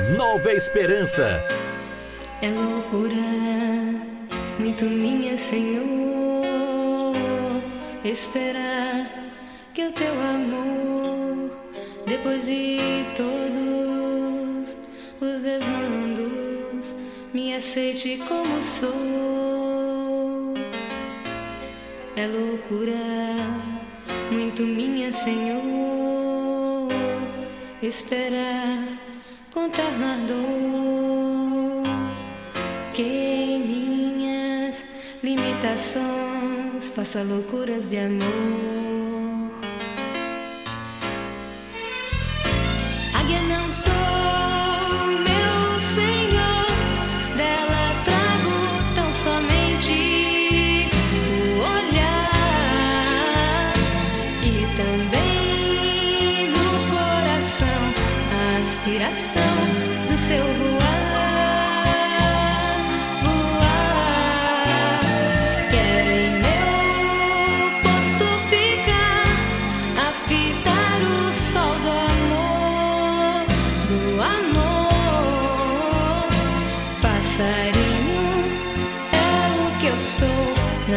Nova Esperança. É loucura, muito minha, Senhor, esperar que o teu amor, depois de todos os desmandos, me aceite como sou. É loucura, muito minha, Senhor, esperar contar na dor que em minhas limitações faça loucuras de amor.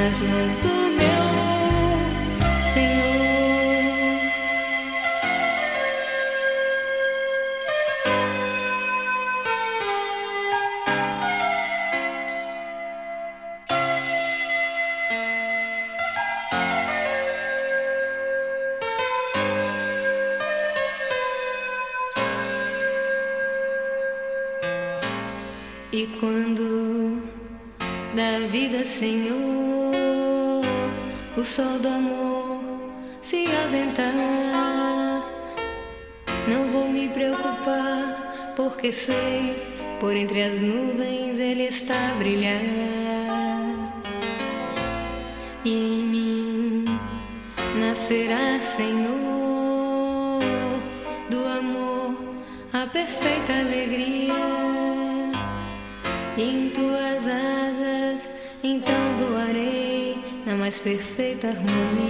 Nas mãos do por entre as nuvens ele está a brilhar. E em mim nascerá, Senhor, do amor a perfeita alegria. Em tuas asas, então voarei na mais perfeita harmonia.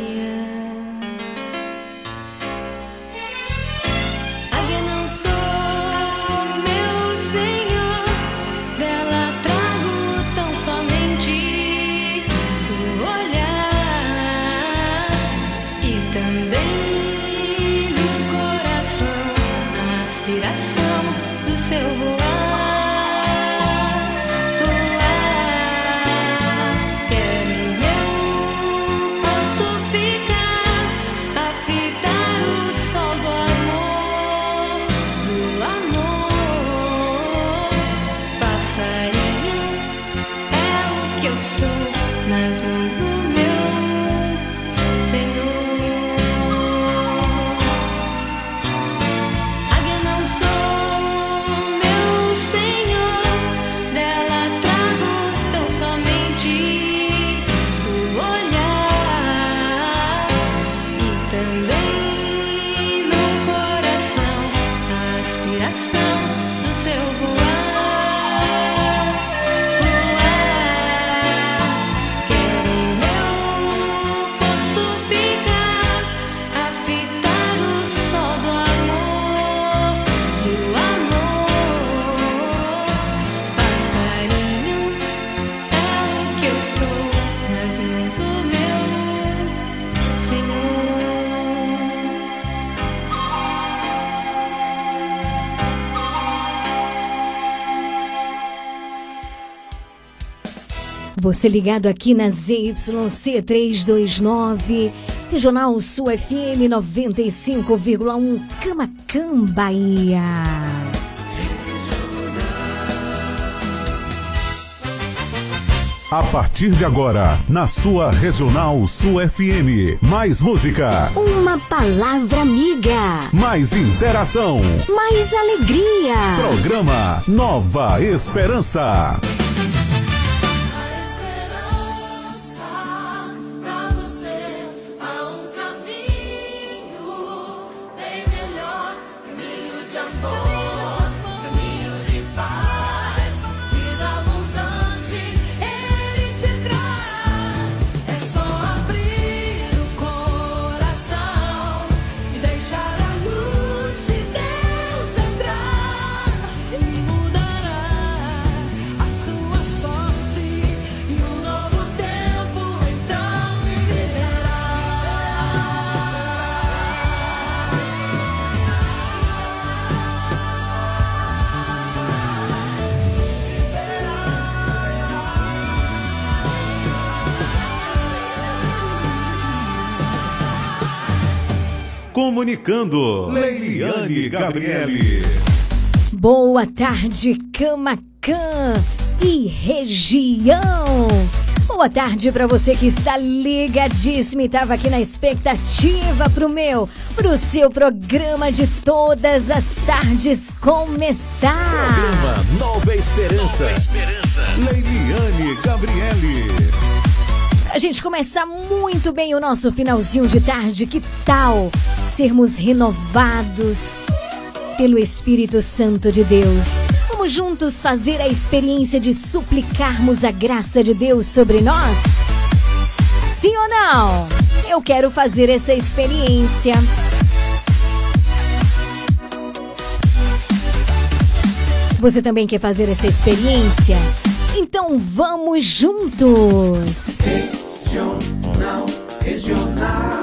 Você ligado aqui na ZYC 329, Regional Sul FM 95,1 Camacan, Bahia. A partir de agora, na sua Regional Sul FM. Mais música, Uma palavra amiga, mais interação. mais alegria. Programa Nova Esperança. Comunicando. Leiliane Gabriele. Boa tarde, Camacan e região. Boa tarde para você que está ligadíssimo e estava aqui na expectativa pro meu, pro seu programa de todas as tardes começar. Programa Nova Esperança. Nova Esperança. Leiliane Gabriele. Pra gente começar muito bem o nosso finalzinho de tarde, que tal sermos renovados pelo Espírito Santo de Deus? Vamos juntos fazer a experiência de suplicarmos a graça de Deus sobre nós? Sim ou não? Eu quero fazer essa experiência. Você também quer fazer essa experiência? Então vamos juntos! Regional, regional.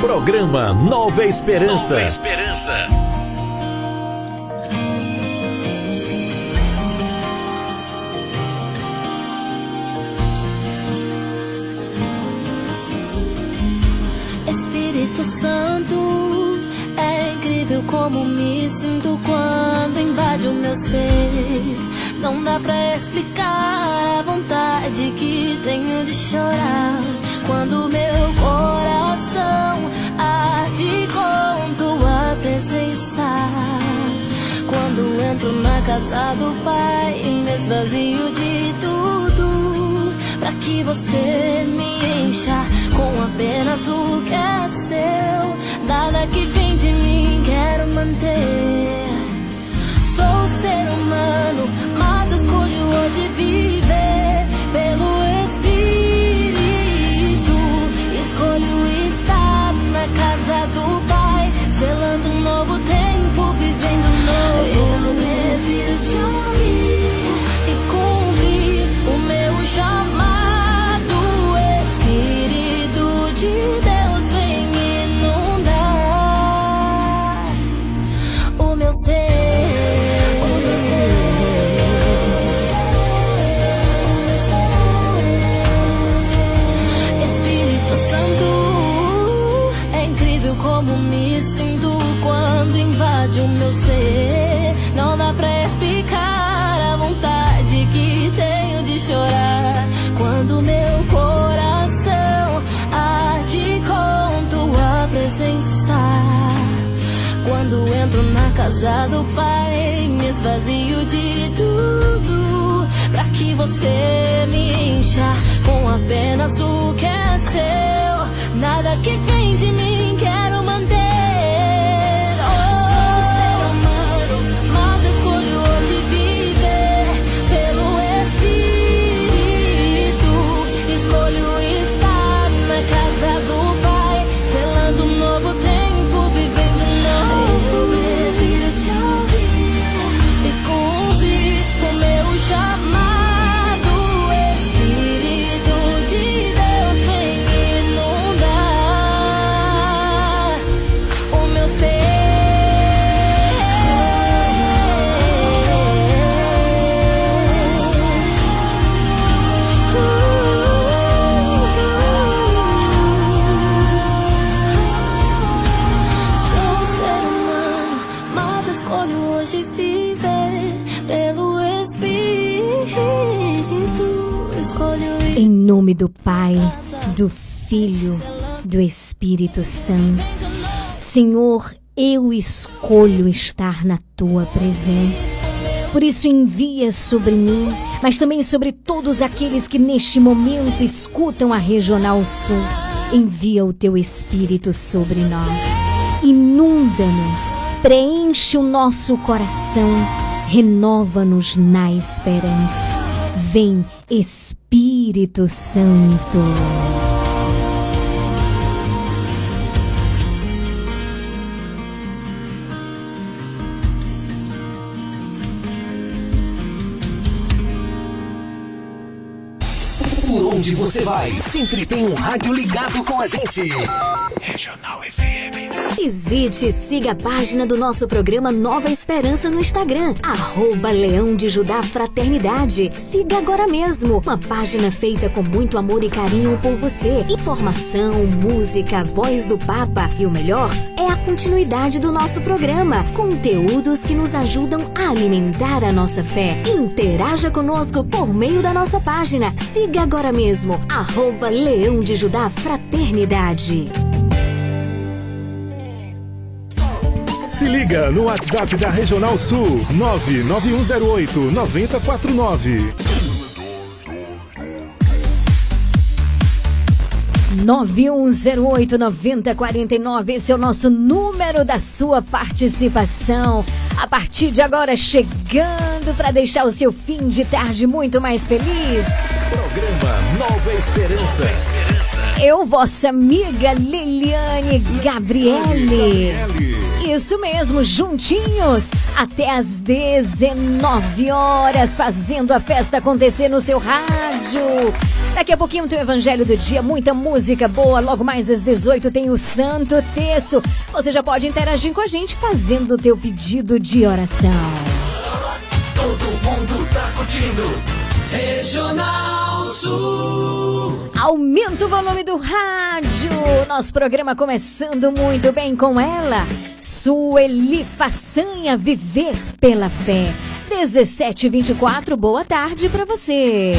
Programa Nova Esperança. Nova Esperança. Invade o meu ser. Não dá pra explicar a vontade que tenho de chorar quando meu coração arde com tua presença. Quando entro na casa do Pai, me esvazio de tudo, para que você me encha com apenas o que é seu. Nada que vem de mim quero manter. Humano, mas escolho hoje viver entro na casa do Pai, me esvazio de tudo, pra que você me encha com apenas o que é seu. Nada que vem de mim quero nome do Pai, do Filho, do Espírito Santo. Senhor, eu escolho estar na tua presença. Por isso, envia sobre mim, mas também sobre todos aqueles que neste momento escutam a Regional Sul. Envia o teu Espírito sobre nós. Inunda-nos, preenche o nosso coração, renova-nos na esperança. Vem, Espírito Santo. Onde você vai, sempre tem um rádio ligado com a gente. Regional FM. Visite e siga a página do nosso programa Nova Esperança no Instagram, arroba Leão de Judá Fraternidade. Siga agora mesmo, uma página feita com muito amor e carinho por você. Informação, música, voz do Papa e o melhor é a continuidade do nosso programa. Conteúdos que nos ajudam a alimentar a nossa fé. Interaja conosco por meio da nossa página. Siga agora mesmo, arroba Leão de Judá Fraternidade. Se liga no WhatsApp da Regional Sul 99108 9049. 9108-9049, esse é o nosso número da sua participação. A partir de agora, chegando para deixar o seu fim de tarde muito mais feliz. Programa Nova Esperança. Eu, vossa amiga Liliane Gabriele. Isso mesmo, juntinhos, até às 19 horas, fazendo a festa acontecer no seu rádio. Daqui a pouquinho tem o Evangelho do Dia, muita música boa. Logo mais às 18 tem o Santo Terço. Você já pode interagir com a gente fazendo o teu pedido de oração. Todo mundo tá curtindo. Regional Sul. Aumenta o volume do rádio. Nosso programa começando muito bem com ela. Sueli Façanha, Viver pela Fé. 1724, boa tarde para você.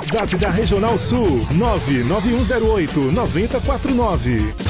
WhatsApp da Regional Sul 99108 9049.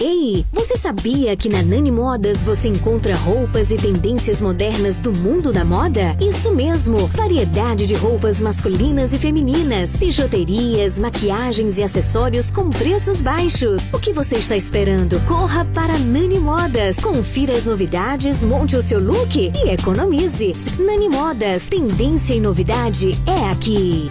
Ei, você sabia que na Nani Modas você encontra roupas e tendências modernas do mundo da moda? Isso mesmo! Variedade de roupas masculinas e femininas, bijuterias, maquiagens e acessórios com preços baixos. O que você está esperando? Corra para Nani Modas. Confira as novidades, monte o seu look e economize. Nani Modas, tendência e novidade é aqui.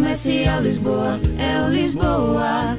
Comercial Lisboa, é o Lisboa.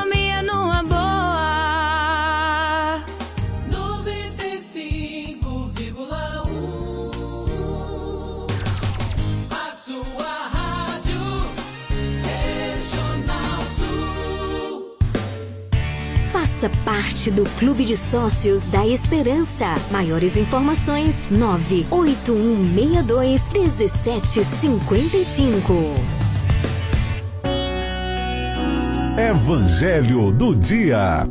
Faça parte do Clube de Sócios da Esperança. Maiores informações: 98162 1755. Evangelho do Dia.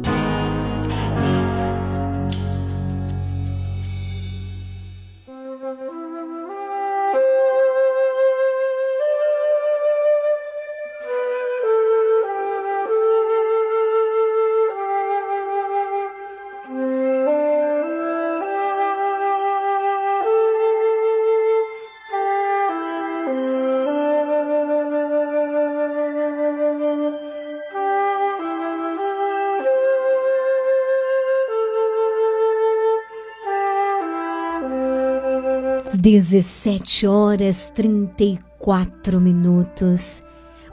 Dezessete horas trinta e quatro minutos.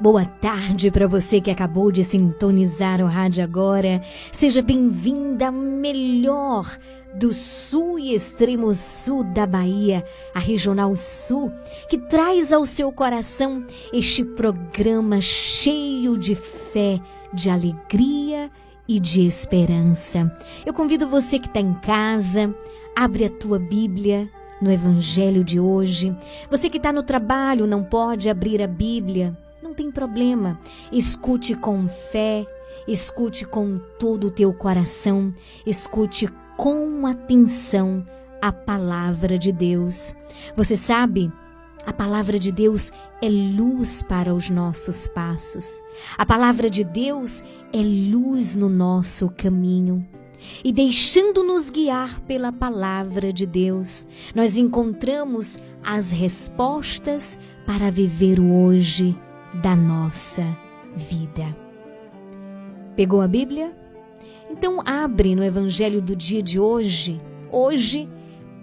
Boa tarde para você que acabou de sintonizar o rádio agora. Seja bem-vinda melhor do sul e extremo sul da Bahia, a Regional Sul, que traz ao seu coração este programa cheio de fé, de alegria e de esperança. Eu convido você que está em casa, abre a tua Bíblia no Evangelho de hoje. Você que está no trabalho não pode abrir a Bíblia, não tem problema. Escute com fé, escute com todo o teu coração, escute com atenção a palavra de Deus. Você sabe, a palavra de Deus é luz para os nossos passos. A palavra de Deus é luz no nosso caminho. E deixando-nos guiar pela palavra de Deus, nós encontramos as respostas para viver o hoje da nossa vida. Pegou a Bíblia? Então abre no Evangelho do dia de hoje, hoje,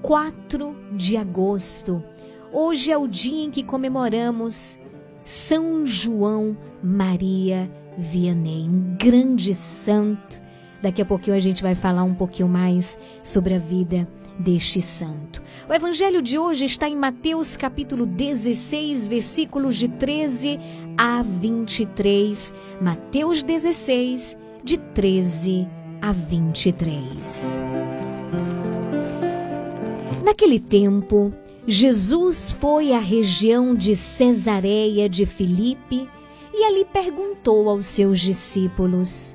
4 de agosto. Hoje é o dia em que comemoramos São João Maria Vianney, um grande santo. Daqui a pouquinho a gente vai falar um pouquinho mais sobre a vida deste santo. O evangelho de hoje está em Mateus capítulo 16, versículos de 13 a 23. Mateus 16, de 13 a 23. Naquele tempo, Jesus foi à região de Cesareia de Filipe e ali perguntou aos seus discípulos: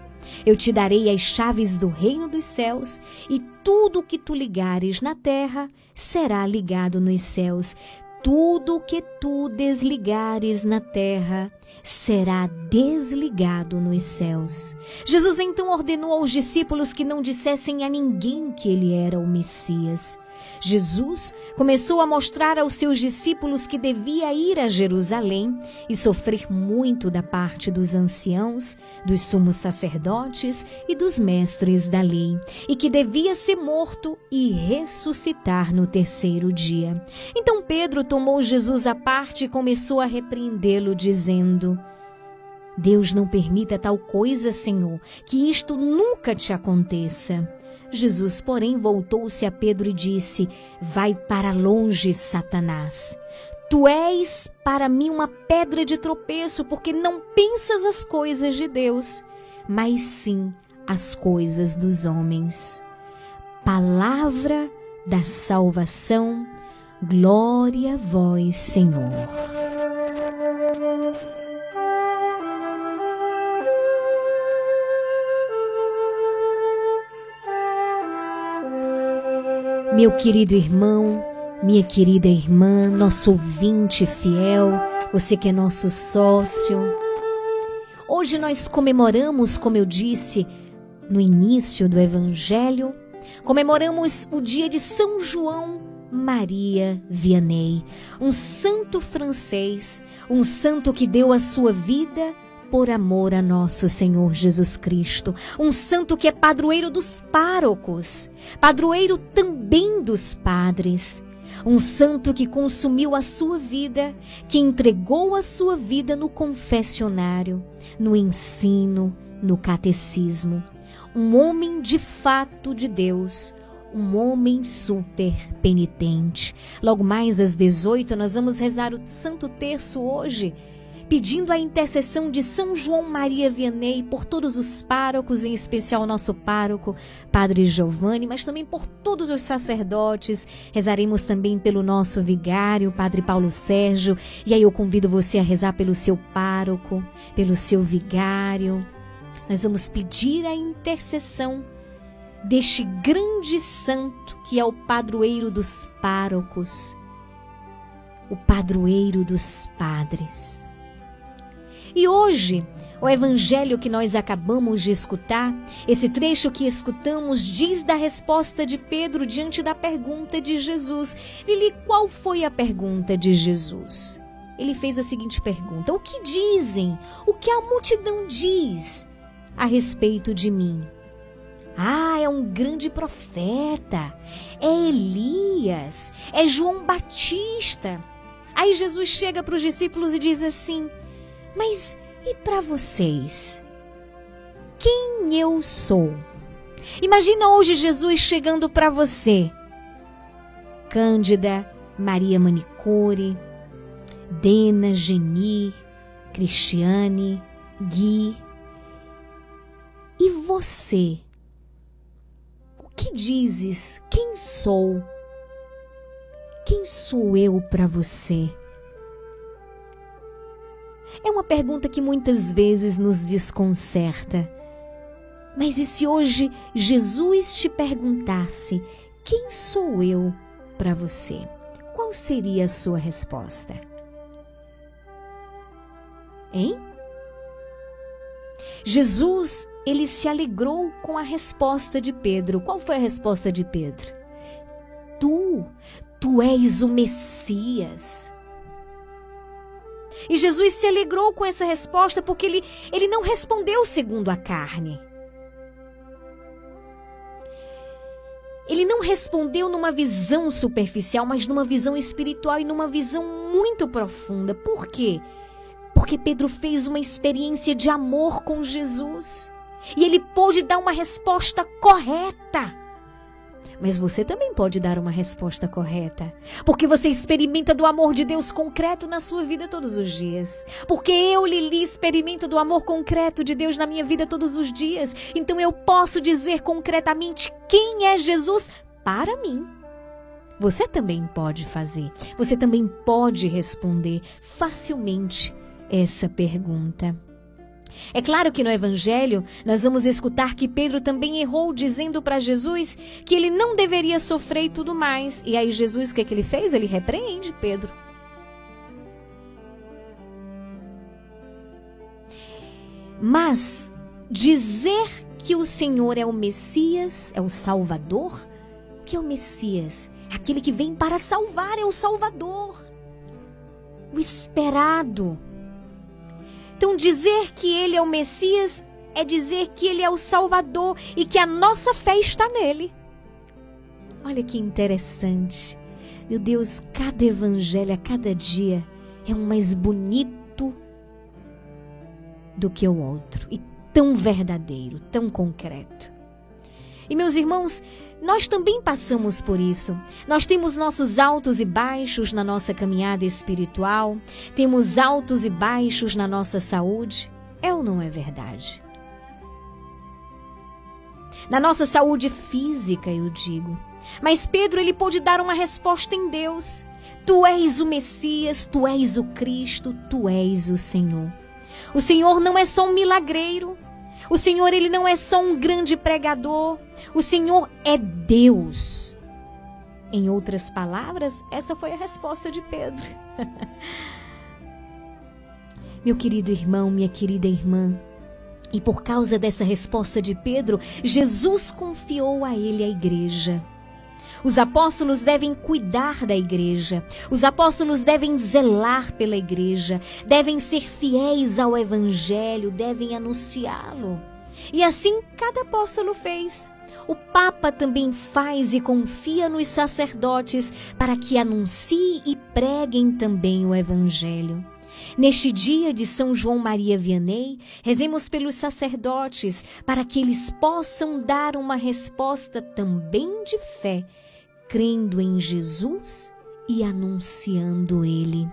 Eu te darei as chaves do reino dos céus, e tudo o que tu ligares na terra será ligado nos céus. Tudo o que tu desligares na terra será desligado nos céus. Jesus então ordenou aos discípulos que não dissessem a ninguém que ele era o Messias. Jesus começou a mostrar aos seus discípulos que devia ir a Jerusalém e sofrer muito da parte dos anciãos, dos sumos sacerdotes e dos mestres da lei, e que devia ser morto e ressuscitar no terceiro dia. Então Pedro tomou Jesus à parte e começou a repreendê-lo, dizendo: Deus não permita tal coisa, Senhor, que isto nunca te aconteça. Jesus, porém, voltou-se a Pedro e disse: Vai para longe, Satanás. Tu és para mim uma pedra de tropeço, porque não pensas as coisas de Deus, mas sim as coisas dos homens. Palavra da salvação, glória a vós, Senhor. Meu querido irmão, minha querida irmã, nosso ouvinte fiel, você que é nosso sócio. Hoje nós comemoramos, como eu disse no início do Evangelho, comemoramos o dia de São João Maria Vianney, um santo francês, um santo que deu a sua vida por amor a nosso Senhor Jesus Cristo, um santo que é padroeiro dos párocos, padroeiro também dos padres, um santo que consumiu a sua vida, que entregou a sua vida no confessionário, no ensino, no catecismo, um homem de fato de Deus, um homem super penitente. Logo mais às 18 nós vamos rezar o Santo Terço hoje pedindo a intercessão de São João Maria Vianney por todos os párocos, em especial nosso pároco, Padre Giovanni, mas também por todos os sacerdotes. Rezaremos também pelo nosso vigário, Padre Paulo Sérgio, e aí eu convido você a rezar pelo seu pároco, pelo seu vigário. Nós vamos pedir a intercessão deste grande santo que é o padroeiro dos párocos, o padroeiro dos padres. E hoje, o evangelho que nós acabamos de escutar, esse trecho que escutamos, diz da resposta de Pedro diante da pergunta de Jesus. Lili, qual foi a pergunta de Jesus? Ele fez a seguinte pergunta: O que dizem? O que a multidão diz a respeito de mim? Ah, é um grande profeta, é Elias, é João Batista. Aí Jesus chega para os discípulos e diz assim: Mas e para vocês? Quem eu sou? Imagina hoje Jesus chegando para você. Cândida, Maria Manicure, Dena, Geni, Cristiane, Gui. E você? O que dizes? Quem sou? Quem sou eu para você? É uma pergunta que muitas vezes nos desconcerta. Mas e se hoje Jesus te perguntasse: Quem sou eu para você? Qual seria a sua resposta? Hein? Jesus, ele se alegrou com a resposta de Pedro. Qual foi a resposta de Pedro? Tu, tu és o Messias. E Jesus se alegrou com essa resposta porque ele, ele não respondeu segundo a carne. Ele não respondeu numa visão superficial, mas numa visão espiritual e numa visão muito profunda. Por quê? Porque Pedro fez uma experiência de amor com Jesus. E ele pôde dar uma resposta correta. Mas você também pode dar uma resposta correta. Porque você experimenta do amor de Deus concreto na sua vida todos os dias. Porque eu, Lili, experimento do amor concreto de Deus na minha vida todos os dias. Então eu posso dizer concretamente quem é Jesus para mim. Você também pode fazer. Você também pode responder facilmente essa pergunta. É claro que no Evangelho nós vamos escutar que Pedro também errou dizendo para Jesus que ele não deveria sofrer e tudo mais. E aí Jesus o que, é que ele fez? Ele repreende Pedro. Mas dizer que o Senhor é o Messias, é o Salvador, que é o Messias, Aquele que vem para salvar é o Salvador, o esperado. Então, dizer que ele é o Messias é dizer que ele é o Salvador e que a nossa fé está nele. Olha que interessante. Meu Deus, cada evangelho a cada dia é um mais bonito do que o outro e tão verdadeiro, tão concreto. E meus irmãos, nós também passamos por isso. Nós temos nossos altos e baixos na nossa caminhada espiritual, temos altos e baixos na nossa saúde. É ou não é verdade? Na nossa saúde física, eu digo. Mas Pedro ele pôde dar uma resposta em Deus. Tu és o Messias, tu és o Cristo, tu és o Senhor. O Senhor não é só um milagreiro. O Senhor ele não é só um grande pregador. O Senhor é Deus. Em outras palavras, essa foi a resposta de Pedro. Meu querido irmão, minha querida irmã, e por causa dessa resposta de Pedro, Jesus confiou a ele a igreja. Os apóstolos devem cuidar da igreja. Os apóstolos devem zelar pela igreja, devem ser fiéis ao evangelho, devem anunciá-lo. E assim cada apóstolo fez. O Papa também faz e confia nos sacerdotes para que anunciem e preguem também o evangelho. Neste dia de São João Maria Vianney, rezemos pelos sacerdotes para que eles possam dar uma resposta também de fé crendo em Jesus e anunciando Ele.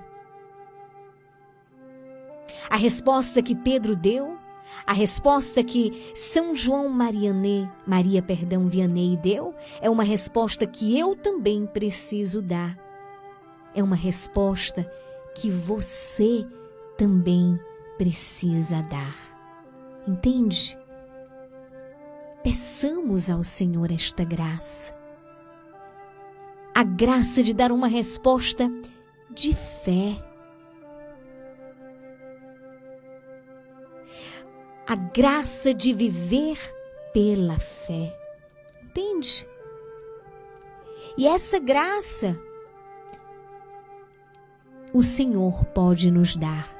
A resposta que Pedro deu, a resposta que São João Mariané, Maria, perdão, Vianney deu, é uma resposta que eu também preciso dar. É uma resposta que você também precisa dar. Entende? Peçamos ao Senhor esta graça a graça de dar uma resposta de fé. A graça de viver pela fé. Entende? E essa graça o Senhor pode nos dar.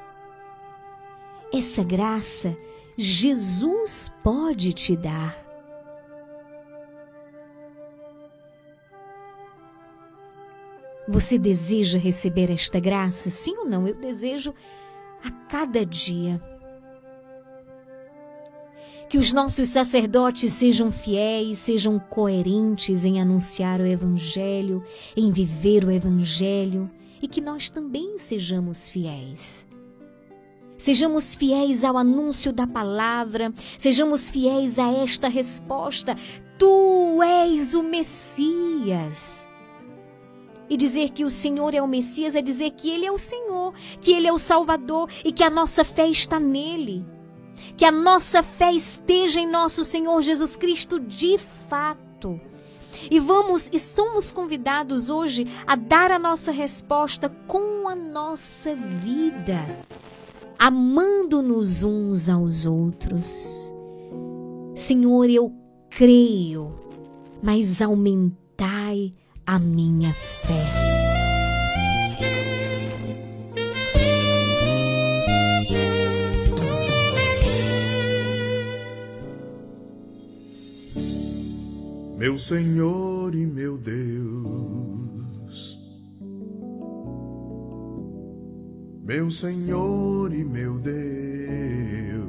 Essa graça Jesus pode te dar. Você deseja receber esta graça? Sim ou não? Eu desejo a cada dia. Que os nossos sacerdotes sejam fiéis, sejam coerentes em anunciar o Evangelho, em viver o Evangelho e que nós também sejamos fiéis. Sejamos fiéis ao anúncio da palavra, sejamos fiéis a esta resposta: Tu és o Messias. E dizer que o Senhor é o Messias é dizer que Ele é o Senhor, que Ele é o Salvador e que a nossa fé está nele. Que a nossa fé esteja em nosso Senhor Jesus Cristo de fato. E vamos e somos convidados hoje a dar a nossa resposta com a nossa vida, amando-nos uns aos outros. Senhor, eu creio, mas aumentai a minha fé. Meu Senhor e meu Deus, meu Senhor e meu Deus,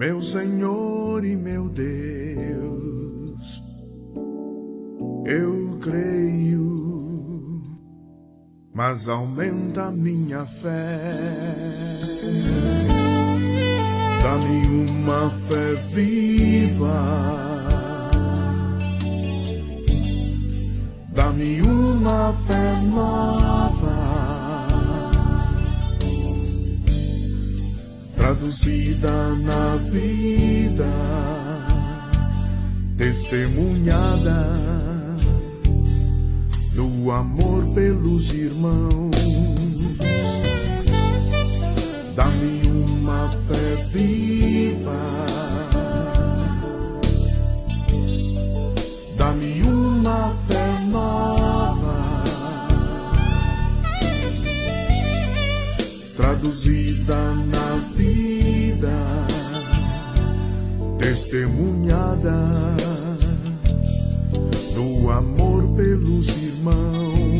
meu Senhor e meu Deus, eu creio mas aumenta minha fé. Dá-me uma fé viva, uma fé nova, traduzida na vida, testemunhada do amor pelos irmãos. Dá-me uma fé viva. Traduzida na vida, testemunhada do amor pelos irmãos.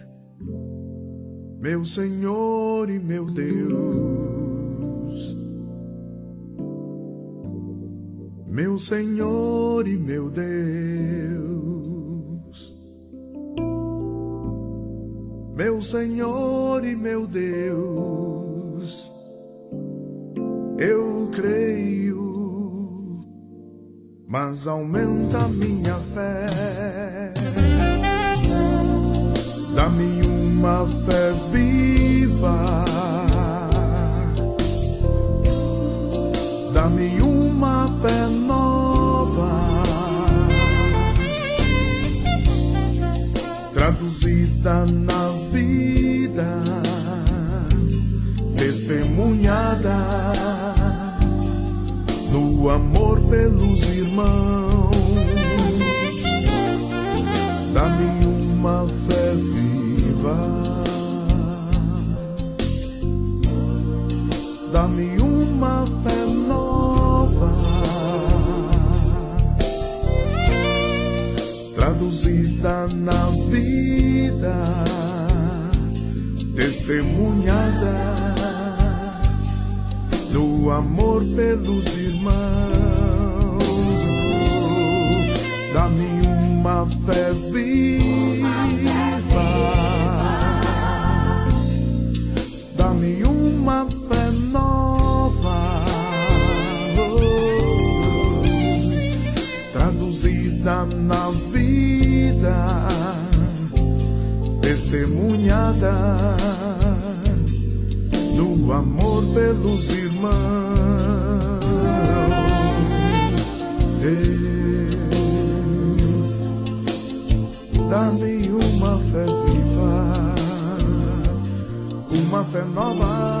meu Senhor e meu Deus, meu Senhor e meu Deus, meu Senhor e meu Deus, eu creio, mas aumenta minha fé. Dá-me uma fé viva. Dá-me uma fé nova, traduzida na vida, testemunhada no amor pelos irmãos. Dá-me uma fé viva. Dá-me uma fé nova, traduzida na vida, testemunhada do amor pelos irmãos. Dá-me uma fé viva. Testemunhada do amor pelos irmãos. Dá-me uma fé viva, uma fé nova,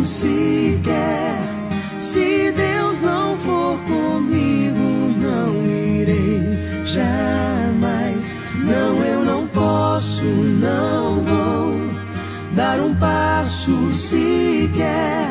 Passo sequer. Se Deus não for comigo, não irei jamais. Não, eu não posso, não vou dar um passo sequer.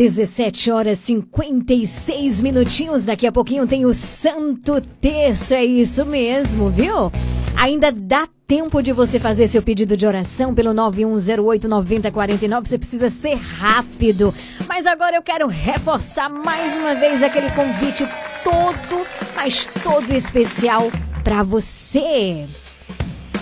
17 horas 56 minutinhos. Daqui a pouquinho tem o Santo Terço. É isso mesmo, viu? Ainda dá tempo de você fazer seu pedido de oração pelo 91089049. Você precisa ser rápido. Mas agora eu quero reforçar mais uma vez aquele convite todo, mas todo especial para você.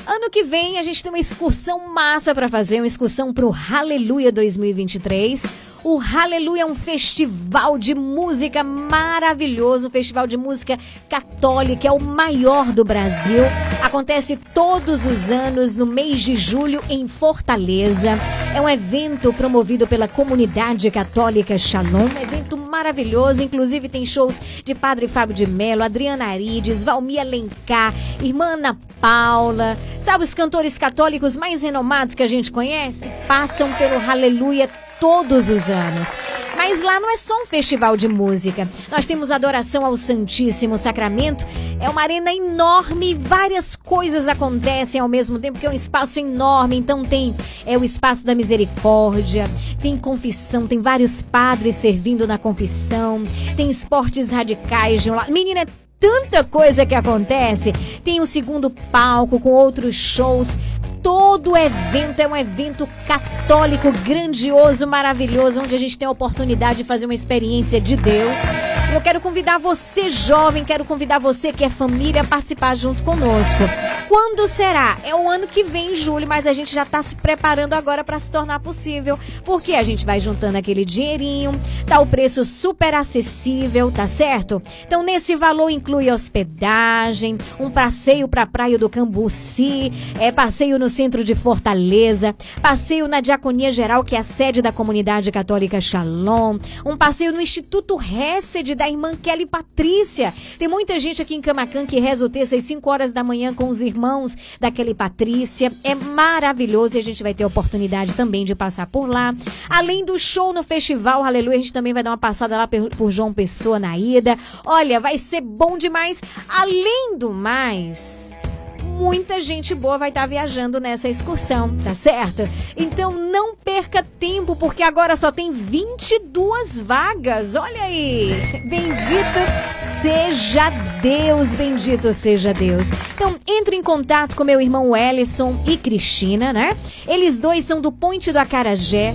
Ano que vem a gente tem uma excursão massa para fazer, uma excursão pro Hallelujah 2023. O Hallelujah é um festival de música maravilhoso, um festival de música católica, é o maior do Brasil. Acontece todos os anos no mês de julho em Fortaleza. É um evento promovido pela comunidade católica Shalom, um evento maravilhoso, inclusive tem shows de Padre Fábio de Mello, Adriana Arides, Valmir Alencar, Irmã Ana Paula. Sabe os cantores católicos mais renomados que a gente conhece? Passam pelo Hallelujah todos os anos. Mas lá não é só um festival de música. Nós temos adoração ao Santíssimo Sacramento. É uma arena enorme, várias coisas acontecem ao mesmo tempo, que é um espaço enorme. Então tem é o espaço da misericórdia, tem confissão, tem vários padres servindo na confissão, tem esportes radicais de um lado. Menina, é tanta coisa que acontece. Tem o segundo palco com outros shows. Todo evento é um evento católico grandioso, maravilhoso, onde a gente tem a oportunidade de fazer uma experiência de Deus. E eu quero convidar você, jovem, quero convidar você que é família a participar junto conosco. Quando será? É o ano que vem, em julho, mas a gente já está se preparando agora para se tornar possível. Porque a gente vai juntando aquele dinheirinho, tá o preço super acessível, tá certo? Então, nesse valor inclui hospedagem, um passeio para a Praia do Cambuci, é, passeio no centro de Fortaleza, passeio na Diaconia Geral, que é a sede da comunidade católica Shalom, um passeio no Instituto Hesed da irmã Kelly Patrícia. Tem muita gente aqui em Camacan que reza o terço às 5 horas da manhã com os irmãos da Kelly Patrícia. É maravilhoso e a gente vai ter a oportunidade também de passar por lá. Além do show no festival, aleluia, a gente também vai dar uma passada lá por João Pessoa na ida. Olha, vai ser bom demais. Além do mais, muita gente boa vai estar viajando nessa excursão, tá certo? Então não perca tempo, porque agora só tem 22 vagas. Olha aí! Bendito seja Deus, bendito seja Deus. Então entre em contato com meu irmão Ellison e Cristina, né? Eles dois são do Ponte do Acarajé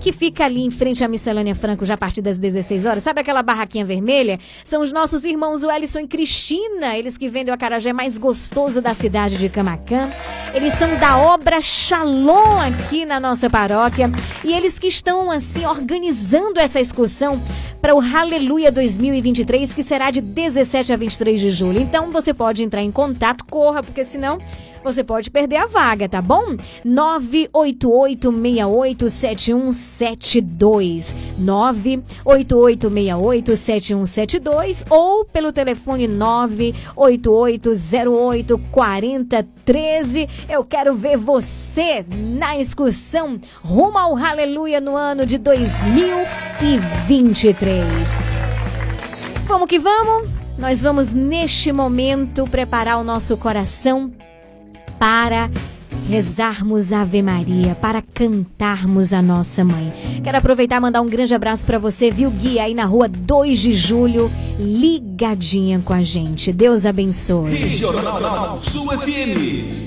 que fica ali em frente à Miscelânea Franco já a partir das 16 horas. Sabe aquela barraquinha vermelha? São os nossos irmãos Wellison e Cristina, eles que vendem o acarajé mais gostoso da cidade de Camacan. Eles são da obra Shalom aqui na nossa paróquia e eles que estão assim organizando essa excursão para o Hallelujah 2023, que será de 17 a 23 de julho. Então você pode entrar em contato, corra, porque senão você pode perder a vaga, tá bom? 988687172. 988687172 ou pelo telefone 988084013. Eu quero ver você na excursão rumo ao Aleluia no ano de 2023. Vamos que vamos! Nós vamos neste momento preparar o nosso coração para rezarmos Ave Maria, para cantarmos a nossa mãe. Quero aproveitar e mandar um grande abraço para você, viu, Guia, aí na rua 2 de julho, ligadinha com a gente. Deus abençoe. Regional Sul FM.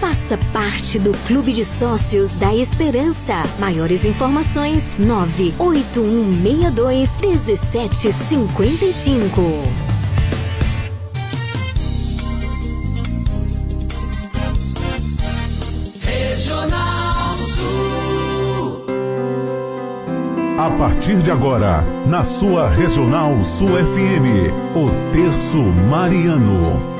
Faça parte do Clube de Sócios da Esperança. Maiores informações: 98162 1755. A partir de agora, na sua Regional Sul FM, o Terço Mariano.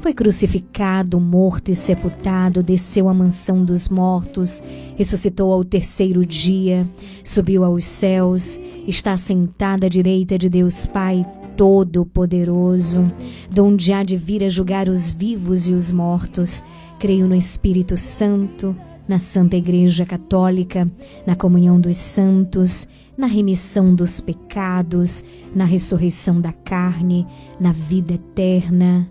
foi crucificado, morto e sepultado, desceu à mansão dos mortos, ressuscitou ao terceiro dia, subiu aos céus, está sentado à direita de Deus Pai Todo-Poderoso, donde há de vir a julgar os vivos e os mortos. Creio no Espírito Santo, na Santa Igreja Católica, na comunhão dos santos, na remissão dos pecados, na ressurreição da carne, na vida eterna.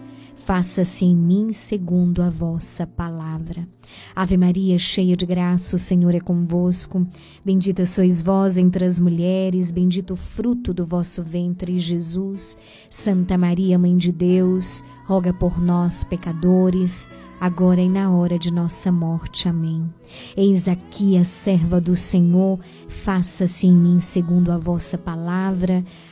faça-se em mim segundo a vossa palavra. Ave Maria, cheia de graça, o Senhor é convosco. Bendita sois vós entre as mulheres, bendito o fruto do vosso ventre, Jesus. Santa Maria, Mãe de Deus, roga por nós, pecadores, agora e na hora de nossa morte. Amém. Eis aqui a serva do Senhor, faça-se em mim segundo a vossa palavra.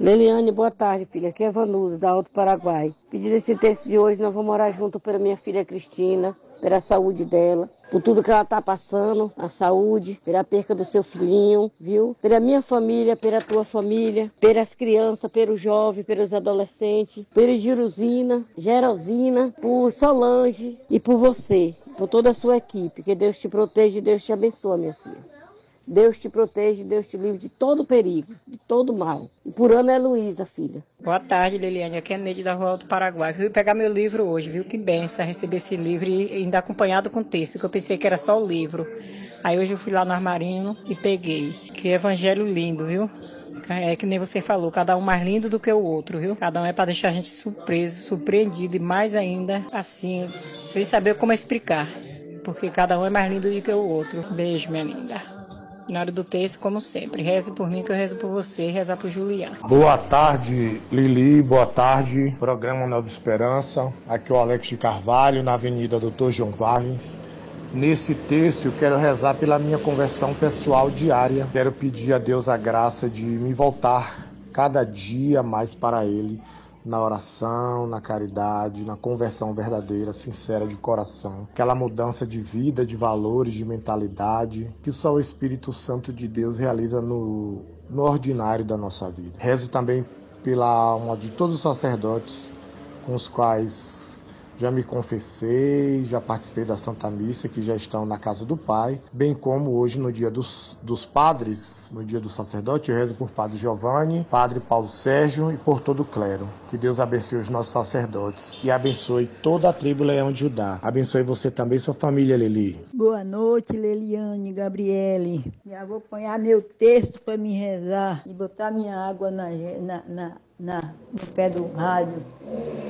Leliane, boa tarde, filha. Aqui é Vanusa, da Alto Paraguai. Pedindo esse texto de hoje, nós vamos orar junto pela minha filha Cristina, pela saúde dela, por tudo que ela está passando, a saúde, pela perca do seu filhinho, viu? Pela minha família, pela tua família, pelas crianças, pelos jovens, pelos adolescentes, pela Girusina, Gerosina, por Solange e por você, por toda a sua equipe. Que Deus te proteja e Deus te abençoe, minha filha. Deus te proteja, Deus te livre de todo perigo, de todo mal. E por Ana é Luísa, filha. Boa tarde, Liliane. Aqui é Neide da Rua do Paraguai. Fui pegar meu livro hoje, viu? Que benção receber esse livro e ainda acompanhado com texto, que eu pensei que era só o livro. Aí hoje eu fui lá no armarinho e peguei. Que evangelho lindo, viu? É que nem você falou, cada um mais lindo do que o outro, viu? Cada um é para deixar a gente surpreso, surpreendido e mais ainda assim, sem saber como explicar. Porque cada um é mais lindo do que o outro. Beijo, minha linda. Na hora do texto, como sempre, reze por mim que eu rezo por você, reza por Juliana. Boa tarde, Lili. Boa tarde. Programa Nova Esperança. Aqui é o Alex de Carvalho, na Avenida Doutor João Vargens. Nesse texto, eu quero rezar pela minha conversão pessoal diária. Quero pedir a Deus a graça de me voltar cada dia mais para Ele, na oração, na caridade, na conversão verdadeira, sincera de coração. Aquela mudança de vida, de valores, de mentalidade, que só o Espírito Santo de Deus realiza no, no ordinário da nossa vida. Rezo também pela alma de todos os sacerdotes com os quais já me confessei, já participei da Santa Missa, que já estão na casa do Pai, bem como hoje no dia dos, dos padres, no dia do sacerdote, eu rezo por Padre Giovanni, Padre Paulo Sérgio e por todo o clero. Que Deus abençoe os nossos sacerdotes e abençoe toda a tribo Leão de Judá. Abençoe você também sua família, Lili. Boa noite, Leliane, Gabriele. Já vou apanhar meu texto para me rezar e botar minha água na, na, na, na, no pé do rádio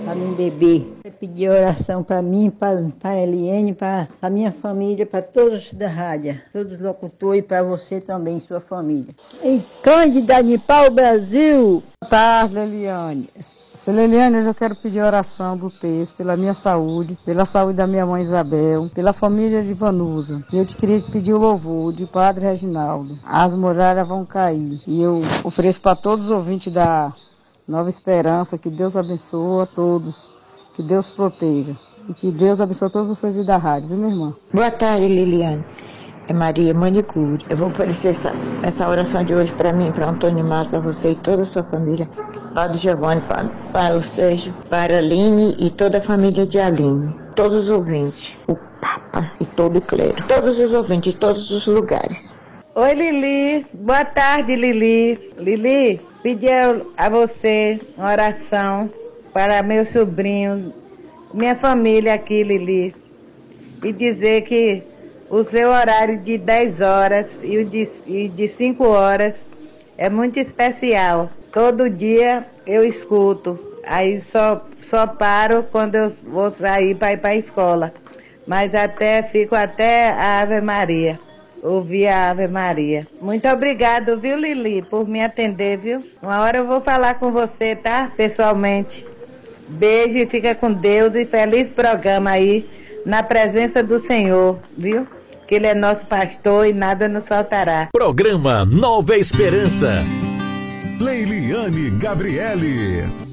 para mim beber. Eu pedi oração para mim, para a Eliane, para a minha família, para todos da rádio, todos os locutores e para você também, sua família. Em Cândida de Pau Brasil. Boa tarde, Leliane. Seu Leliane, hoje eu quero pedir oração do texto pela minha saúde, pela saúde da minha mãe Isabel, pela família de Vanusa. E eu te queria pedir o louvor de Padre Reginaldo. As muralhas vão cair. E eu ofereço para todos os ouvintes da Nova Esperança, que Deus abençoe a todos, que Deus proteja. E que Deus abençoe todos vocês e da rádio, viu, minha irmã? Boa tarde, Liliane. É Maria Manicure. Eu vou oferecer essa, essa oração de hoje para mim, para Antônio Mato, para você e toda a sua família. Padre Giovanni, para, para o Sérgio, para a Aline e toda a família de Aline. Todos os ouvintes, o Papa e todo o clero. Todos os ouvintes de todos os lugares. Oi, Lili. Boa tarde, Lili. Lili, pedi a você uma oração para meus sobrinhos, minha família aqui, Lili. E dizer que o seu horário de 10 horas e o de, de 5 horas é muito especial. Todo dia eu escuto. Aí só, só paro quando eu vou sair para ir para a escola. Mas até fico até a Ave Maria. Ouvir a Ave Maria. Muito obrigado, viu, Lili, por me atender, viu? Uma hora eu vou falar com você, tá? Pessoalmente. Beijo e fica com Deus e feliz programa aí na presença do Senhor, viu? Que Ele é nosso pastor e nada nos faltará. Programa Nova Esperança. Leiliane Gabriele.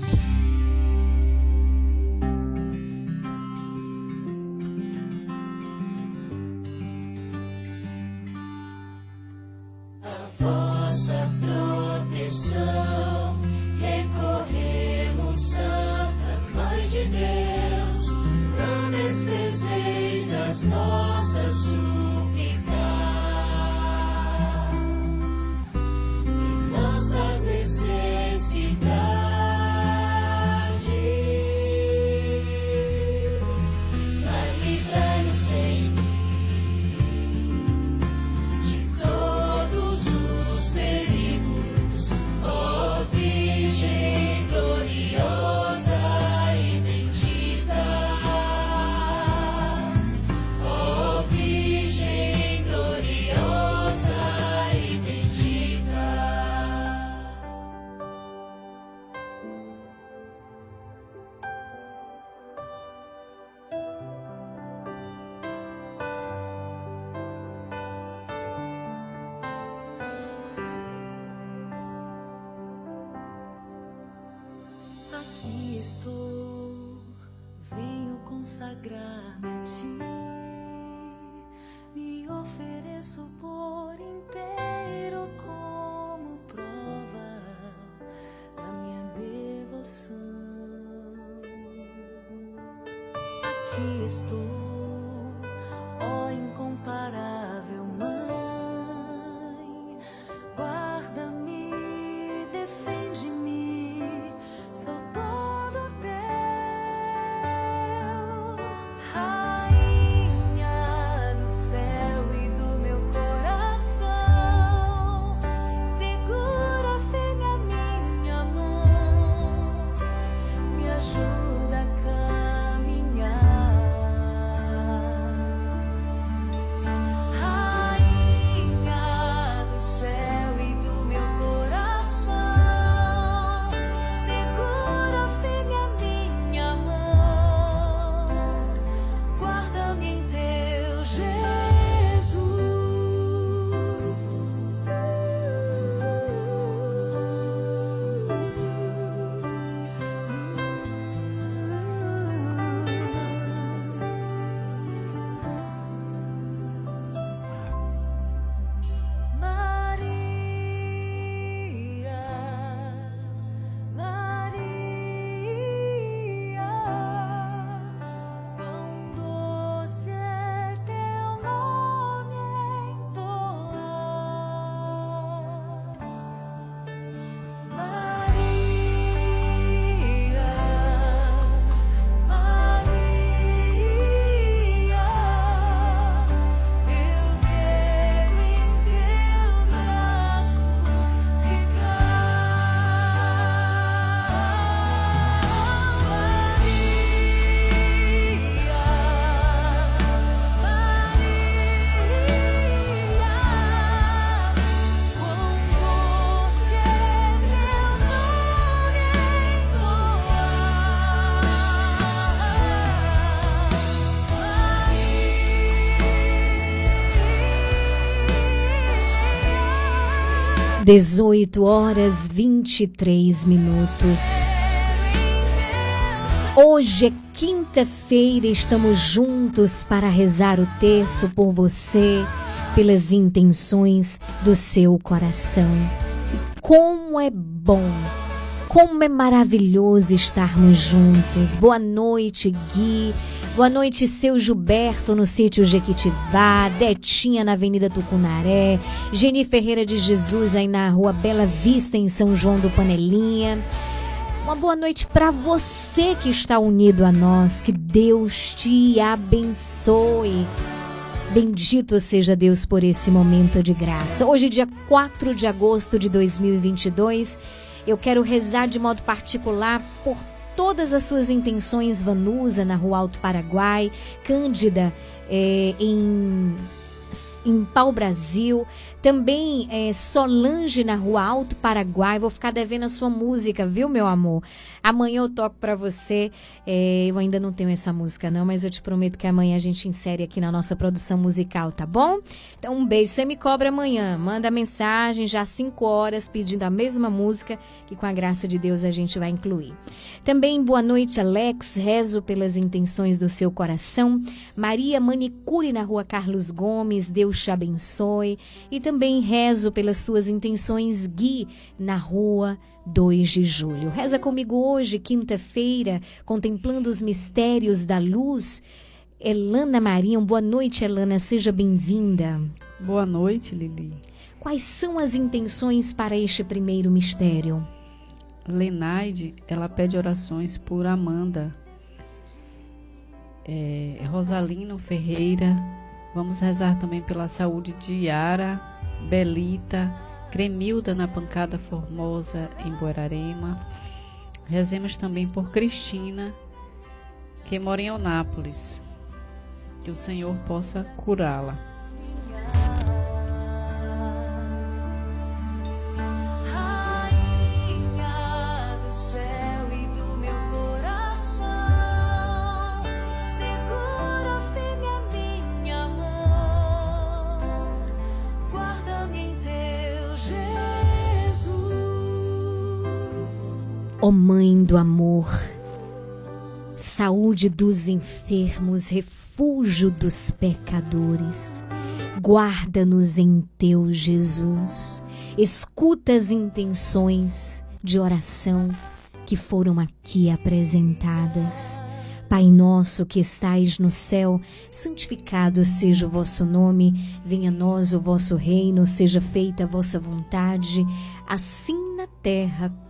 18 horas 23 minutos. Hoje é quinta-feira, estamos juntos para rezar o terço por você, pelas intenções do seu coração. Como é bom, como é maravilhoso estarmos juntos. Boa noite, Gui. Boa noite, seu Gilberto no sítio Jequitibá, Detinha na Avenida Tucunaré, Geni Ferreira de Jesus aí na Rua Bela Vista, em São João do Panelinha. Uma boa noite para você que está unido a nós. Que Deus te abençoe. Bendito seja Deus por esse momento de graça. Hoje, dia 4 de agosto de 2022, eu quero rezar de modo particular por todas as suas intenções, Vanusa, na Rua Alto Paraguai, Cândida, eh, em em Pau Brasil, também é, Solange na Rua Alto Paraguai. Vou ficar devendo a sua música, viu, meu amor? Amanhã eu toco para você. É, eu ainda não tenho essa música, não, mas eu te prometo que amanhã a gente insere aqui na nossa produção musical, tá bom? Então, um beijo. Você me cobra amanhã. Manda mensagem já às 5 horas pedindo a mesma música que, com a graça de Deus, a gente vai incluir. Também, boa noite, Alex. Rezo pelas intenções do seu coração. Maria Manicure na Rua Carlos Gomes. Deus te abençoe. E também rezo pelas suas intenções, Gui, na Rua 2 de julho. Reza comigo hoje, quinta-feira, contemplando os mistérios da luz. Elana Maria, boa noite, Elana, seja bem-vinda. Boa noite, Lili. Quais são as intenções para este primeiro mistério? Lenaide, ela pede orações por Amanda. É, Rosalino Ferreira, Vamos rezar também pela saúde de Yara, Belita, Cremilda na Pancada Formosa, em Guararema. Rezemos também por Cristina, que mora em Eunápolis. Que o Senhor possa curá-la. Ó Mãe do amor, saúde dos enfermos, refúgio dos pecadores, Guarda-nos em teu Jesus. Escuta as intenções de oração que foram aqui apresentadas. Pai nosso que estais no céu, santificado seja o vosso nome, venha a nós o vosso reino, seja feita a vossa vontade, assim na terra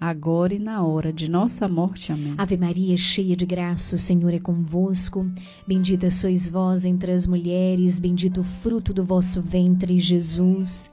agora e na hora de nossa morte. Amém. Ave Maria, cheia de graça, o Senhor é convosco. Bendita sois vós entre as mulheres, bendito o fruto do vosso ventre, Jesus.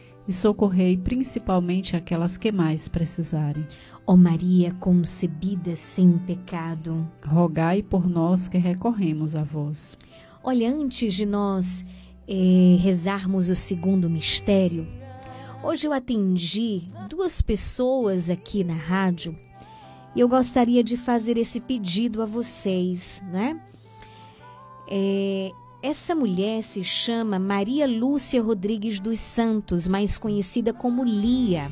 e socorrei principalmente aquelas que mais precisarem. ó Maria concebida sem pecado. Rogai por nós que recorremos a vós. Olha, antes de nós eh, rezarmos o segundo mistério, hoje eu atendi duas pessoas aqui na rádio e eu gostaria de fazer esse pedido a vocês, né? É, essa mulher se chama Maria Lúcia Rodrigues dos Santos, mais conhecida como Lia.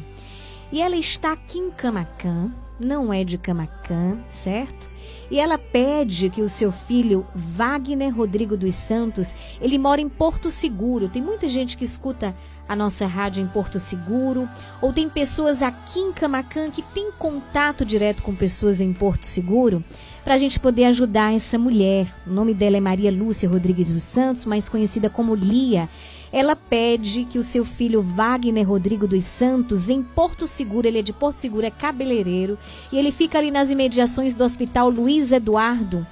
E ela está aqui em Camacan, não é de Camacan, certo? E ela pede que o seu filho Wagner Rodrigo dos Santos, ele mora em Porto Seguro. Tem muita gente que escuta a nossa rádio em Porto Seguro, ou tem pessoas aqui em Camacan que tem contato direto com pessoas em Porto Seguro, para a gente poder ajudar essa mulher. O nome dela é Maria Lúcia Rodrigues dos Santos, mais conhecida como Lia. Ela pede que o seu filho Wagner Rodrigo dos Santos, em Porto Seguro, ele é de Porto Seguro, é cabeleireiro, e ele fica ali nas imediações do Hospital Luiz Eduardo,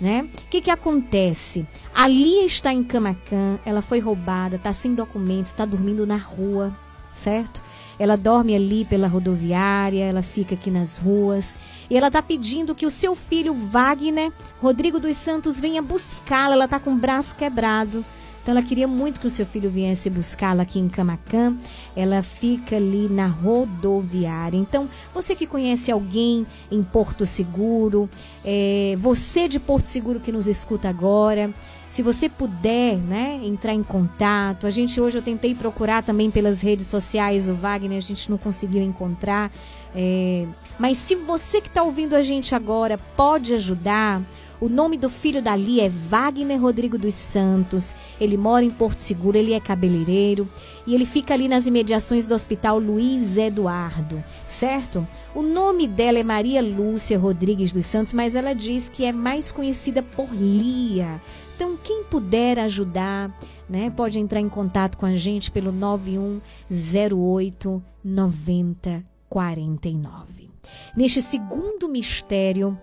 né? O que que acontece? A Lia está em Camacan, ela foi roubada, está sem documentos, está dormindo na rua, certo? Ela dorme ali pela rodoviária, ela fica aqui nas ruas. E ela está pedindo que o seu filho Wagner Rodrigo dos Santos venha buscá-la. Ela está com o braço quebrado. Então ela queria muito que o seu filho viesse buscá-la aqui em Camacan. Ela fica ali na rodoviária. Então, você que conhece alguém em Porto Seguro, é, você de Porto Seguro que nos escuta agora, se você puder, né, entrar em contato. A gente hoje eu tentei procurar também pelas redes sociais o Wagner, a gente não conseguiu encontrar. É, mas se você que está ouvindo a gente agora pode ajudar, o nome do filho dali é Wagner Rodrigo dos Santos. Ele mora em Porto Seguro, ele é cabeleireiro e ele fica ali nas imediações do Hospital Luiz Eduardo, certo? O nome dela é Maria Lúcia Rodrigues dos Santos, mas ela diz que é mais conhecida por Lia. Então, quem puder ajudar, né, pode entrar em contato com a gente pelo 9108 9049. Neste segundo mistério,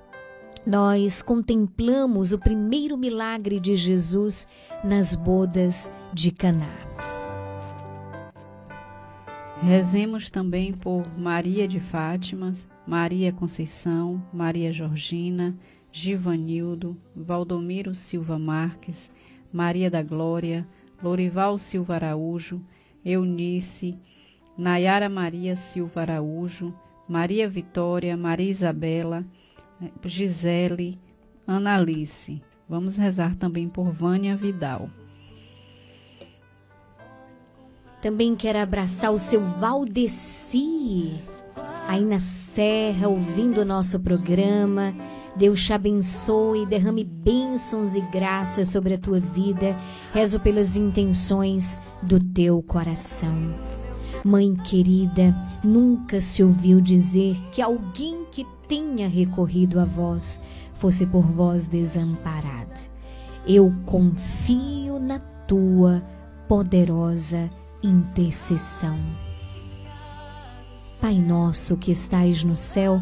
nós contemplamos o primeiro milagre de Jesus nas bodas de Caná. Rezemos também por Maria de Fátima, Maria Conceição, Maria Georgina, Givanildo, Valdomiro Silva Marques, Maria da Glória, Lorival Silva Araújo, Eunice, Nayara Maria Silva Araújo, Maria Vitória, Maria Isabela, Gisele, Analice. Vamos rezar também por Vânia Vidal. Também quero abraçar o seu Valdeci, aí na Serra, ouvindo o nosso programa. Deus te abençoe, derrame bênçãos e graças sobre a tua vida. Rezo pelas intenções do teu coração. Mãe querida, nunca se ouviu dizer que alguém que tenha recorrido a vós fosse por vós desamparada. Eu confio na tua poderosa intercessão. Pai nosso que estais no céu,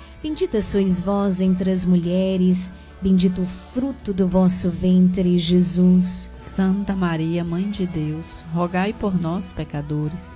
Bendita sois vós entre as mulheres, bendito o fruto do vosso ventre, Jesus. Santa Maria, Mãe de Deus, rogai por nós, pecadores,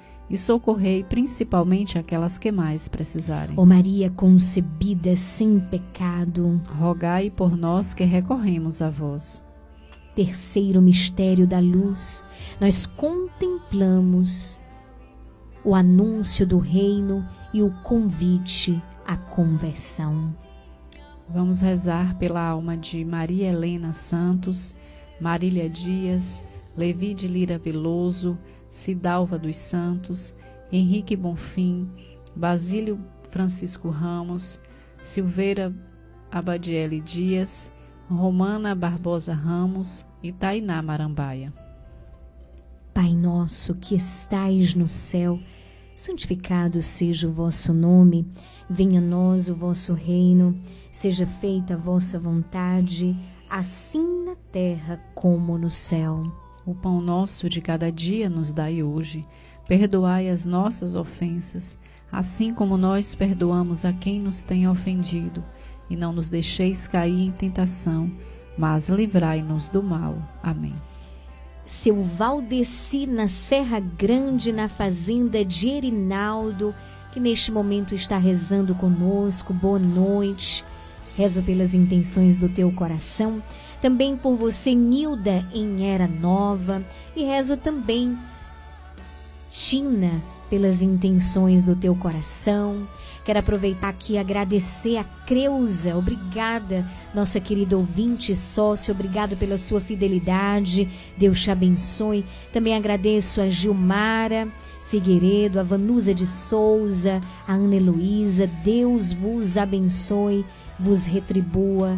e socorrei principalmente aquelas que mais precisarem. ó Maria concebida sem pecado. Rogai por nós que recorremos a vós. Terceiro mistério da luz, nós contemplamos o anúncio do reino e o convite à conversão. Vamos rezar pela alma de Maria Helena Santos, Marília Dias, Levi de Lira Veloso, Cidalva dos Santos, Henrique Bonfim, Basílio Francisco Ramos, Silveira Abadiele Dias, Romana Barbosa Ramos e Tainá Marambaia. Pai nosso que estais no céu, santificado seja o vosso nome, venha a nós o vosso reino, seja feita a vossa vontade, assim na terra como no céu. O pão nosso de cada dia nos dai hoje. Perdoai as nossas ofensas, assim como nós perdoamos a quem nos tem ofendido. E não nos deixeis cair em tentação, mas livrai-nos do mal. Amém. Seu Valdeci na Serra Grande, na fazenda de Erinaldo, que neste momento está rezando conosco. Boa noite. Rezo pelas intenções do teu coração, também por você, Nilda, em Era Nova, e rezo também, Tina, pelas intenções do teu coração. Quero aproveitar aqui e agradecer a Creuza. Obrigada, nossa querida ouvinte sócio. Obrigado pela sua fidelidade. Deus te abençoe. Também agradeço a Gilmara Figueiredo, a Vanusa de Souza, a Ana Heloísa. Deus vos abençoe, vos retribua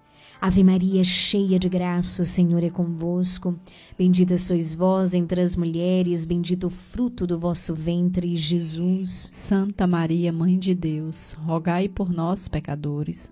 Ave Maria, cheia de graça, o Senhor é convosco. Bendita sois vós entre as mulheres, bendito o fruto do vosso ventre, Jesus. Santa Maria, Mãe de Deus, rogai por nós, pecadores,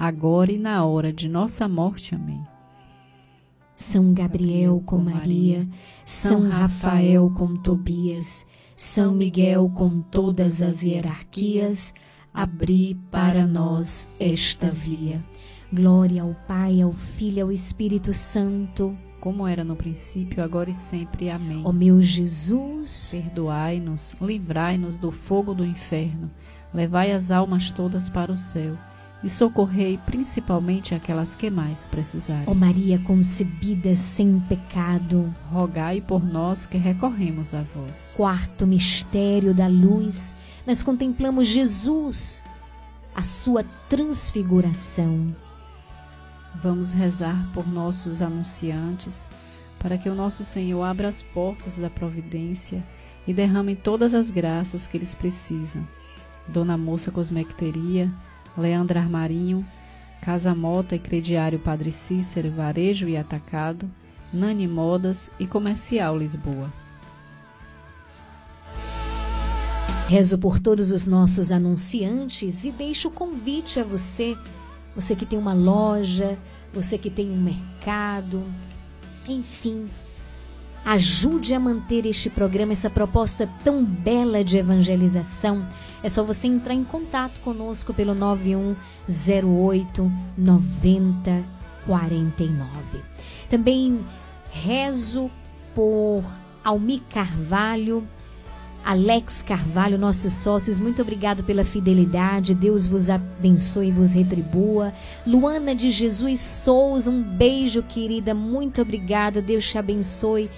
agora e na hora de nossa morte. Amém. São Gabriel com Maria, São Rafael com Tobias, São Miguel com todas as hierarquias, abri para nós esta via. Glória ao Pai, ao Filho e ao Espírito Santo, como era no princípio, agora e sempre. Amém. Ó meu Jesus, perdoai-nos, livrai-nos do fogo do inferno, levai as almas todas para o céu e socorrei principalmente aquelas que mais precisarem. Ó Maria concebida sem pecado, rogai por nós que recorremos a vós. Quarto mistério da luz, nós contemplamos Jesus, a sua transfiguração. Vamos rezar por nossos anunciantes, para que o nosso Senhor abra as portas da providência e derrame todas as graças que eles precisam. Dona Moça Cosmecteria, Leandra Armarinho, Casa Mota e Crediário Padre Cícero, Varejo e Atacado, Nani Modas e Comercial Lisboa. Rezo por todos os nossos anunciantes e deixo o convite a você, você que tem uma loja, você que tem um mercado, enfim, ajude a manter este programa, essa proposta tão bela de evangelização. É só você entrar em contato conosco pelo 9108 9049. Também rezo por Almi Carvalho, Alex Carvalho, nossos sócios, muito obrigado pela fidelidade. Deus vos abençoe e vos retribua. Luana de Jesus Souza, um beijo, querida. Muito obrigada. Deus te abençoe.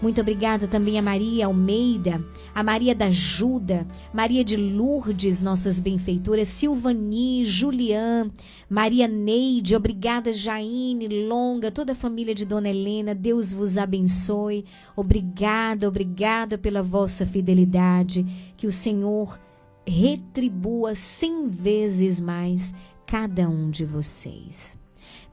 Muito obrigada também a Maria Almeida, a Maria da Ajuda, Maria de Lourdes, nossas benfeitoras, Silvani, Julian, Maria Neide, obrigada Jaine, Longa, toda a família de Dona Helena, Deus vos abençoe. Obrigada, obrigada pela vossa fidelidade, que o Senhor retribua cem vezes mais cada um de vocês.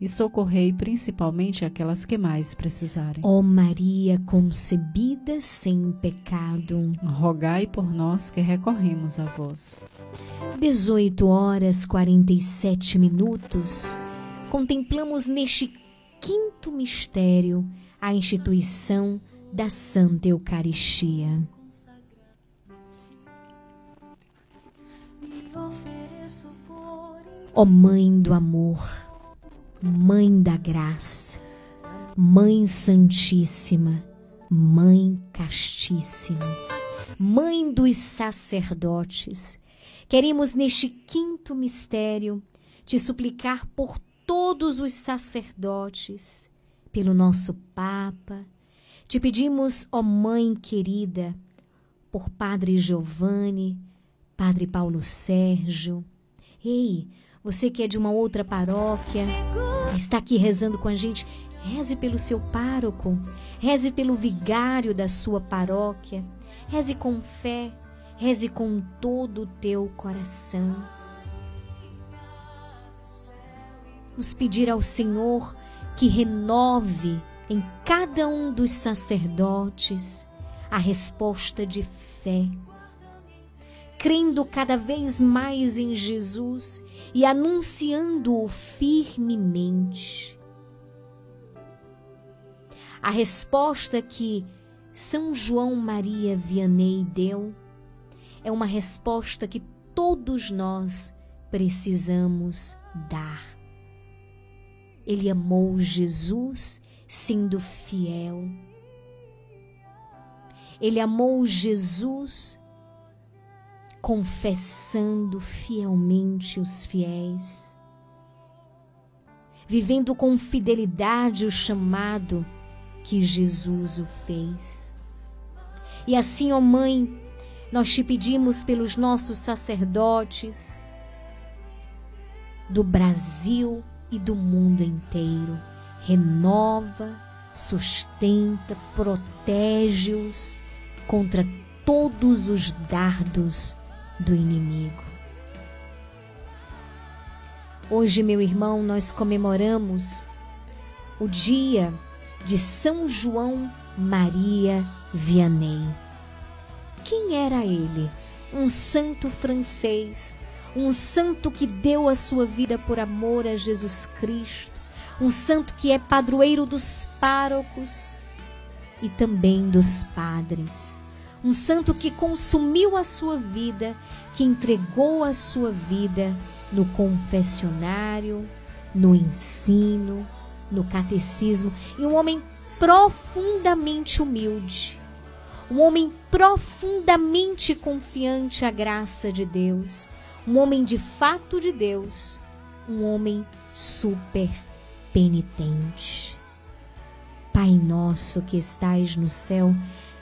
e socorrei principalmente aquelas que mais precisarem. ó Maria concebida sem pecado. Rogai por nós que recorremos a vós. 18 horas 47 minutos, contemplamos neste quinto mistério a instituição da Santa Eucaristia. Ó Mãe do amor, Mãe da graça, Mãe Santíssima, Mãe Castíssima, Mãe dos sacerdotes, queremos neste quinto mistério te suplicar por todos os sacerdotes, pelo nosso Papa. Te pedimos, ó Mãe querida, por Padre Giovanni, Padre Paulo Sérgio. Ei, você que é de uma outra paróquia, está aqui rezando com a gente, reze pelo seu pároco, reze pelo vigário da sua paróquia, reze com fé, reze com todo o teu coração. Vamos pedir ao Senhor que renove em cada um dos sacerdotes a resposta de fé crendo cada vez mais em Jesus e anunciando-o firmemente. A resposta que São João Maria Vianney deu é uma resposta que todos nós precisamos dar. Ele amou Jesus sendo fiel. Ele amou Jesus confessando fielmente os fiéis, vivendo com fidelidade o chamado que Jesus o fez. E assim, ó Mãe, nós te pedimos pelos nossos sacerdotes do Brasil e do mundo inteiro. Renova, sustenta, protege-os contra todos os dardos do inimigo. Hoje, meu irmão, nós comemoramos o dia de São João Maria Vianney. Quem era ele? Um santo francês, um santo que deu a sua vida por amor a Jesus Cristo, um santo que é padroeiro dos párocos e também dos padres um santo que consumiu a sua vida, que entregou a sua vida no confessionário, no ensino, no catecismo e um homem profundamente humilde. Um homem profundamente confiante à graça de Deus. Um homem de fato de Deus. Um homem super penitente. Pai nosso que estais no céu,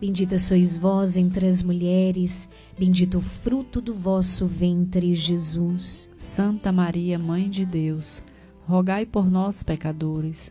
Bendita sois vós entre as mulheres, bendito o fruto do vosso ventre, Jesus. Santa Maria, Mãe de Deus, rogai por nós, pecadores,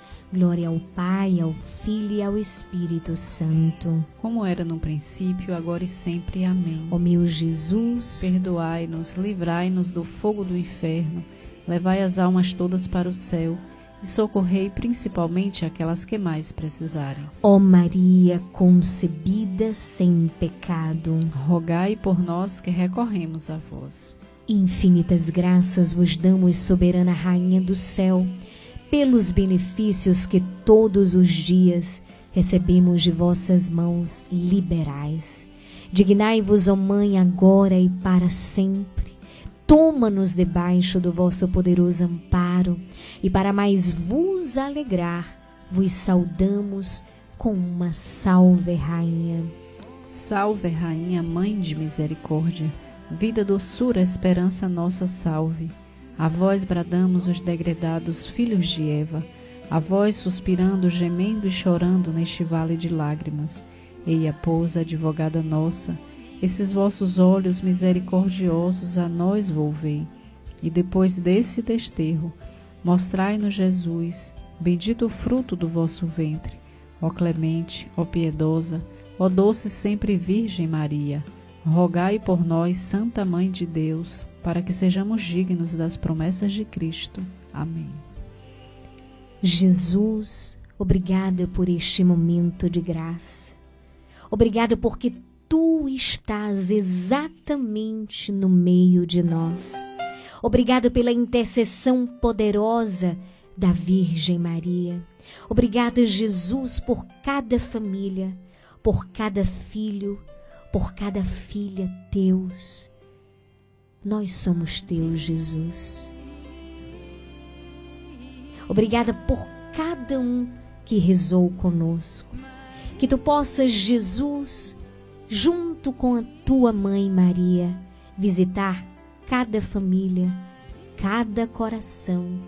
Glória ao Pai, ao Filho e ao Espírito Santo. Como era no princípio, agora e sempre. Amém. Ó meu Jesus, Perdoai-nos, livrai-nos do fogo do inferno, levai as almas todas para o céu e socorrei principalmente aquelas que mais precisarem. ó Maria concebida sem pecado, Rogai por nós que recorremos a vós. infinitas graças vos damos, soberana Rainha do céu, pelos benefícios que todos os dias recebemos de vossas mãos liberais. Dignai-vos, ó Mãe, agora e para sempre. Toma-nos debaixo do vosso poderoso amparo, e para mais vos alegrar, vos saudamos com uma salve, Rainha. Salve, Rainha, Mãe de Misericórdia, vida, doçura, esperança nossa, salve. A vós bradamos os degredados filhos de Eva, a vós suspirando, gemendo e chorando neste vale de lágrimas. Eia, pois, advogada nossa, esses vossos olhos misericordiosos a nós volvei, e depois desse desterro, mostrai-nos Jesus, bendito o fruto do vosso ventre. Ó clemente, ó piedosa, Ó doce sempre Virgem Maria, rogai por nós, Santa Mãe de Deus, para que sejamos dignos das promessas de Cristo. Amém. Jesus, obrigada por este momento de graça. Obrigada porque tu estás exatamente no meio de nós. Obrigado pela intercessão poderosa da Virgem Maria. Obrigada, Jesus, por cada família, por cada filho, por cada filha teus. Nós somos teus, Jesus. Obrigada por cada um que rezou conosco. Que tu possas, Jesus, junto com a tua mãe Maria, visitar cada família, cada coração,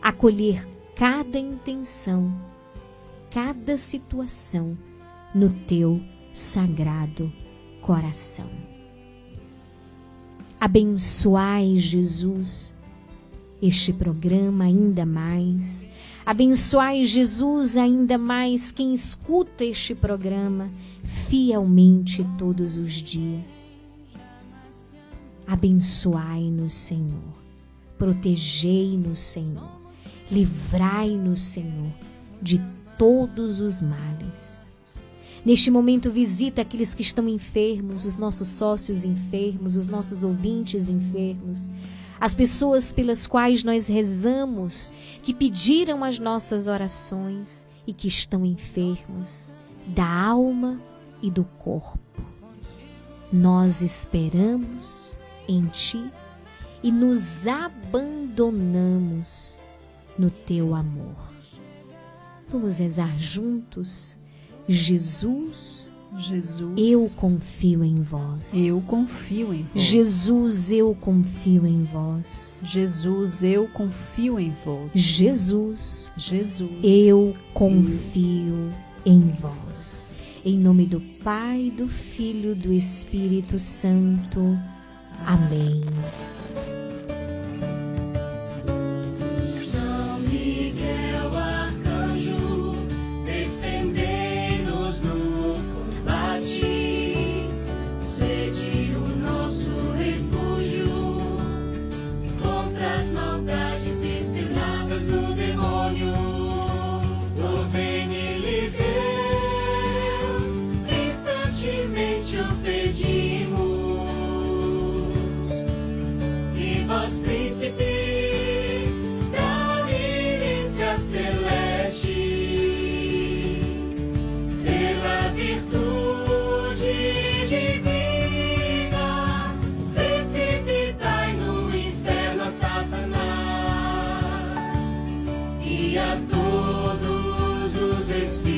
acolher cada intenção, cada situação no teu sagrado coração. Abençoai, Jesus, este programa ainda mais. Abençoai, Jesus, ainda mais quem escuta este programa fielmente todos os dias. Abençoai-nos, Senhor. Protegei-nos, Senhor. Livrai-nos, Senhor, de todos os males. Neste momento, visita aqueles que estão enfermos, os nossos sócios enfermos, os nossos ouvintes enfermos, as pessoas pelas quais nós rezamos, que pediram as nossas orações e que estão enfermas da alma e do corpo. Nós esperamos em Ti e nos abandonamos no Teu amor. Vamos rezar juntos. Jesus, Jesus, eu confio em vós. Eu confio em vós. Jesus, eu confio em vós. Jesus, eu confio em vós. Jesus, Jesus, eu confio em vós. Em nome do Pai, do Filho, do Espírito Santo. Amém. Os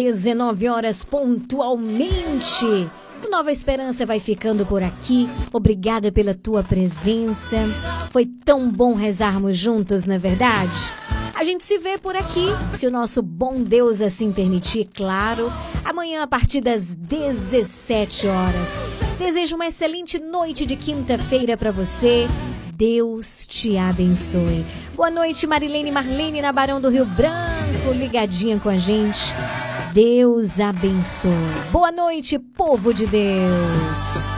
Dezenove horas pontualmente. Nova Esperança vai ficando por aqui. Obrigada pela tua presença. Foi tão bom rezarmos juntos, não é verdade? A gente se vê por aqui, se o nosso bom Deus assim permitir, claro. Amanhã a partir das 17 horas. Desejo uma excelente noite de quinta-feira para você. Deus te abençoe. Boa noite, Marilene Marlene na Barão do Rio Branco, ligadinha com a gente. Deus abençoe. Boa noite, povo de Deus.